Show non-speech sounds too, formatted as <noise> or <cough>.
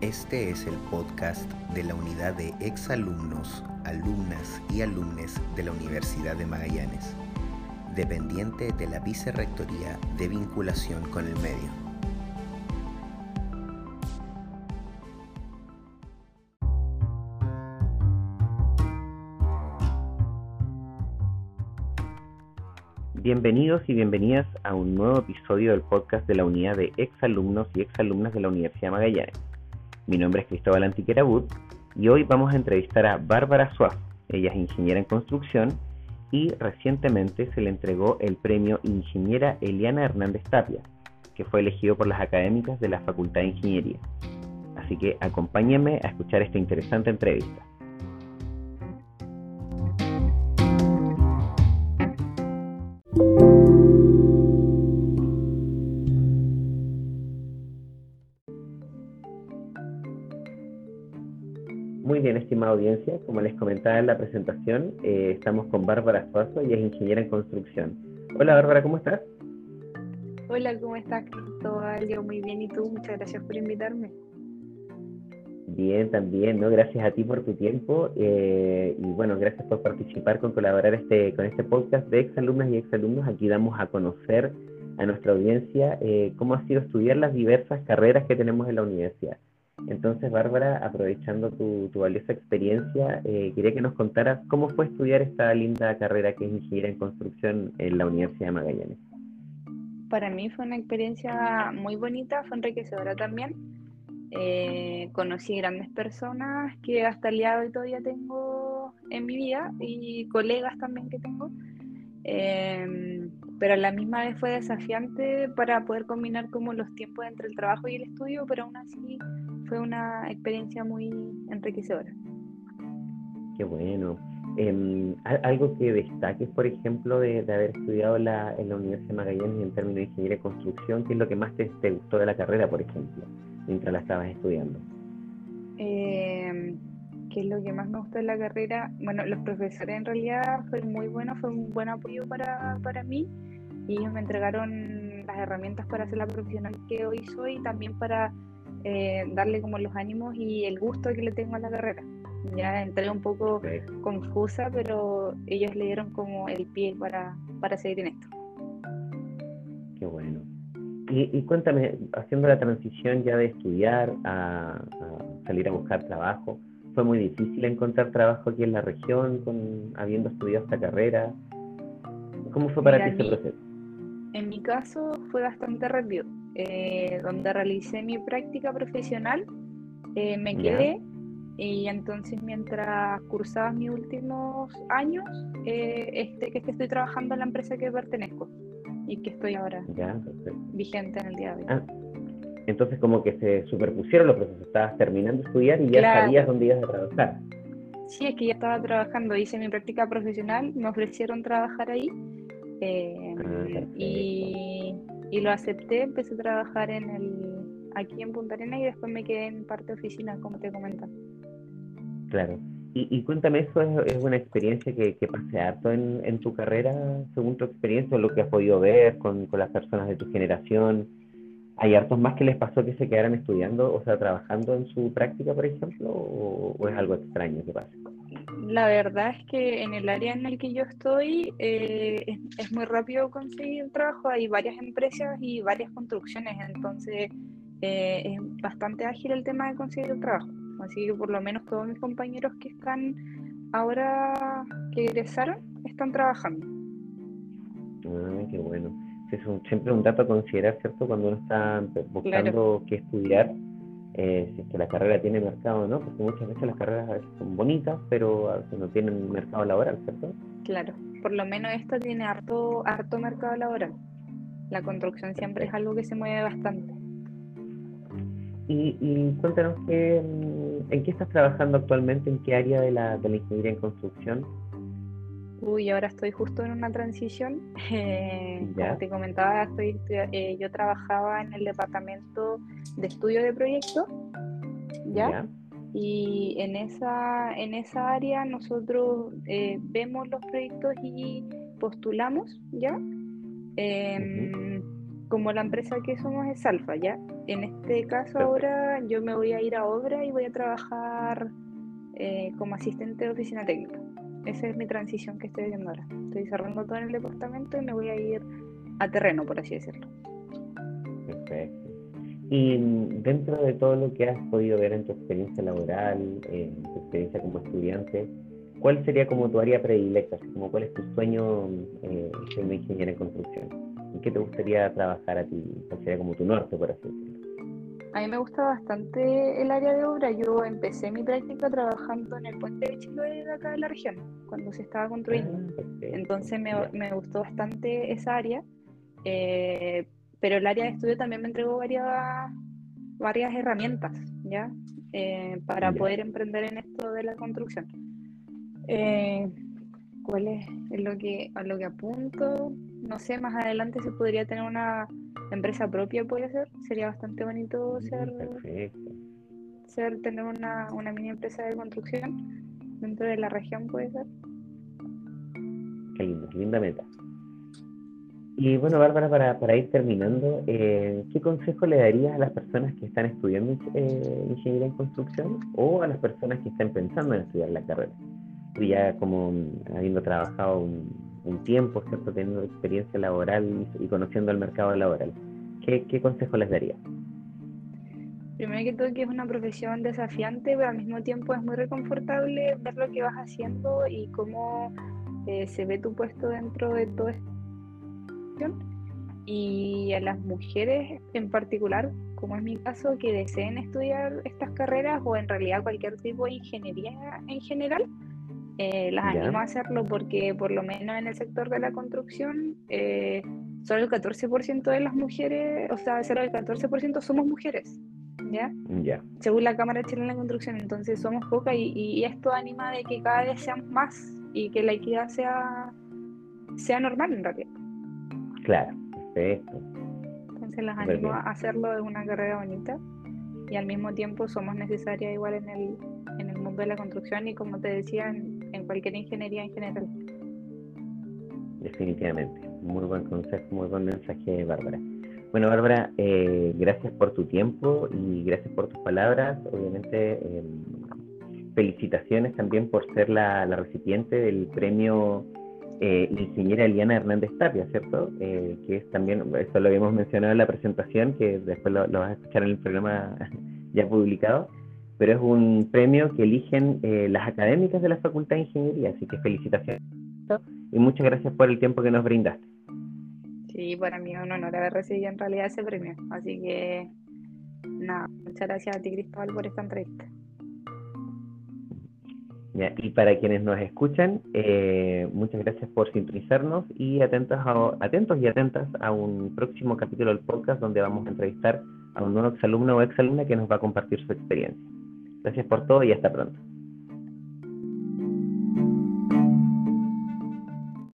Este es el podcast de la unidad de exalumnos, alumnas y alumnes de la Universidad de Magallanes, dependiente de la Vicerrectoría de Vinculación con el Medio. Bienvenidos y bienvenidas a un nuevo episodio del podcast de la unidad de exalumnos y exalumnas de la Universidad de Magallanes. Mi nombre es Cristóbal Antiquera y hoy vamos a entrevistar a Bárbara Suárez. Ella es ingeniera en construcción y recientemente se le entregó el premio Ingeniera Eliana Hernández Tapia, que fue elegido por las académicas de la Facultad de Ingeniería. Así que acompáñenme a escuchar esta interesante entrevista. Muy bien, estimada audiencia, como les comentaba en la presentación, eh, estamos con Bárbara Suazo y es ingeniera en construcción. Hola Bárbara, ¿cómo estás? Hola, ¿cómo estás, Cristóbal? Yo muy bien, ¿y tú? Muchas gracias por invitarme. Bien, también, ¿no? Gracias a ti por tu tiempo eh, y bueno, gracias por participar con colaborar este, con este podcast de exalumnas y exalumnos. Aquí damos a conocer a nuestra audiencia eh, cómo ha sido estudiar las diversas carreras que tenemos en la universidad. Entonces, Bárbara, aprovechando tu, valiosa experiencia, eh, quería que nos contaras cómo fue estudiar esta linda carrera que es Ingeniería en Construcción en la Universidad de Magallanes. Para mí fue una experiencia muy bonita, fue enriquecedora también. Eh, conocí grandes personas que hasta el día de hoy todavía tengo en mi vida y colegas también que tengo. Eh, pero a la misma vez fue desafiante para poder combinar como los tiempos entre el trabajo y el estudio, pero aún así fue una experiencia muy enriquecedora. Qué bueno. Em, algo que destaques, por ejemplo, de, haber estudiado en la Universidad de Magallanes en términos de ingeniería de construcción, ¿qué es lo que más te, gustó de la carrera, por ejemplo, mientras la estabas estudiando? Eh, ¿Qué es lo que más me gustó de la carrera? Bueno, los profesores en realidad fueron muy buenos, fue un buen apoyo para, para mí y ellos me entregaron las herramientas para ser la profesional que hoy soy y también para eh, darle como los ánimos y el gusto que le tengo a la carrera. Ya entré un poco confusa, pero ellos le dieron como el pie para, para seguir en esto. Qué bueno. Y, cuéntame, haciendo la transición ya de estudiar a, salir a buscar trabajo, ¿fue muy difícil encontrar trabajo aquí en la región, con, habiendo estudiado esta carrera? ¿Cómo fue para ti ese proceso? En mi caso fue bastante rápido. Eh, donde realicé mi práctica profesional, eh, me quedé y entonces mientras cursaba mis últimos años, eh, este, que, estoy trabajando en la empresa que pertenezco y que estoy ahora vigente en el día de hoy. Ah, entonces como que se superpusieron los procesos, estabas terminando de estudiar y ya sabías dónde ibas a trabajar. Sí, es que ya estaba trabajando, hice mi práctica profesional, me ofrecieron trabajar ahí ah, y y lo acepté, empecé a trabajar en el, aquí en Punta Arenas y después me quedé en parte oficina, como te comentaba. Claro. Y, cuéntame, ¿eso es, una experiencia que, que pase harto en, en, tu carrera, según tu experiencia, o lo que has podido ver con, con las personas de tu generación? ¿Hay hartos más que les pasó que se quedaran estudiando, o sea, trabajando en su práctica, por ejemplo, o, es algo extraño que pasa? La verdad es que en el área en el que yo estoy eh, es, muy rápido conseguir trabajo, hay varias empresas y varias construcciones, entonces eh, es bastante ágil el tema de conseguir trabajo. Así que por lo menos todos mis compañeros que están ahora que egresaron están trabajando. Ah, qué bueno es siempre un dato a considerar, ¿cierto? Cuando uno está buscando qué estudiar, eh, si es que la carrera tiene mercado o no, porque muchas veces las carreras son bonitas, pero a veces no tienen mercado laboral, ¿cierto? Claro, por lo menos esta tiene harto, harto mercado laboral. La construcción siempre es algo que se mueve bastante. Y, cuéntanos, qué, mm, ¿en qué estás trabajando actualmente? ¿En qué área de la, de la ingeniería en construcción? Uy, ahora estoy justo en una transición. <laughs> Eh, como te comentaba, estoy, eh, yo trabajaba en el departamento de estudio de proyectos, ¿ya? Y en esa, en esa área nosotros eh, vemos los proyectos y postulamos, ¿ya? Em, como la empresa que somos es Alfa, ¿ya? En este caso ahora yo me voy a ir a obra y voy a trabajar eh, como asistente de oficina técnica. Esa es mi transición que estoy haciendo ahora. Estoy cerrando todo en el departamento y me voy a ir a terreno, por así decirlo. Perfecto. Y dentro de todo lo que has podido ver en tu experiencia laboral, en tu experiencia como estudiante, ¿cuál sería como tu área predilecta? Como ¿Cuál es tu sueño eh, siendo ingeniero en construcción? ¿En qué te gustaría trabajar a ti? ¿Cuál sería como tu norte, por así decirlo? A mí me gusta bastante el área de obra. Yo empecé mi práctica trabajando en el puente de Chiloé de acá de la región, cuando se estaba construyendo. Ah, Entonces me, me, gustó bastante esa área. Eh, pero el área de estudio también me entregó varias, varias herramientas, ¿ya? Eh, para poder emprender en esto de la construcción. Eh, ¿Cuál es lo que, a lo que apunto? No sé, más adelante se podría tener una empresa propia, puede ser. Sería bastante bonito ser, ser tener una, una mini empresa de construcción dentro de la región, puede ser. Qué lindo, linda meta. Y bueno, Bárbara, para, para ir terminando, eh, ¿qué consejo le darías a las personas que están estudiando eh, ingeniería en construcción o a las personas que están pensando en estudiar la carrera? Tú ya como habiendo trabajado un, tiempo, ¿cierto? Teniendo experiencia laboral y, conociendo el mercado laboral, ¿qué, ¿qué consejo les darías? Primero que todo que es una profesión desafiante, pero al mismo tiempo es muy reconfortable ver lo que vas haciendo y cómo eh, se ve tu puesto dentro de todo esto y a las mujeres en particular, como es mi caso, que deseen estudiar estas carreras o en realidad cualquier tipo de ingeniería en general, eh, las animo a hacerlo porque por lo menos en el sector de la construcción, eh, solo el 14% de las mujeres, o sea, solo el 14% somos mujeres. ¿Ya? Según la Cámara Chilena de Construcción, entonces somos pocas y, y, esto anima de que cada vez seamos más y que la equidad sea, sea normal en realidad. Claro, perfecto. Entonces las animo a hacerlo de una carrera bonita y al mismo tiempo somos necesarias igual en el, en el mundo de la construcción y como te decía, en, cualquier ingeniería en general. Definitivamente, muy buen consejo, muy buen mensaje, Bárbara. Bueno, Bárbara, eh, gracias por tu tiempo y gracias por tus palabras. Obviamente, em, felicitaciones también por ser la, la recipiente del premio eh, ingeniera Eliana Hernández Tapia, ¿cierto? Eh, que es también, esto lo habíamos mencionado en la presentación, que después lo, vas a escuchar en el programa <laughs> ya publicado, pero es un premio que eligen eh, las académicas de la Facultad de Ingeniería, así que felicitaciones y muchas gracias por el tiempo que nos brindaste. Sí, para mí es un honor haber recibido en realidad ese premio, así que nada, muchas gracias a ti Cristóbal por esta entrevista y para quienes nos escuchan, eh, muchas gracias por sintonizarnos y atentos, atentos y atentas a un próximo capítulo del podcast donde vamos a entrevistar a un nuevo exalumno o exalumna que nos va a compartir su experiencia. Gracias por todo y hasta pronto.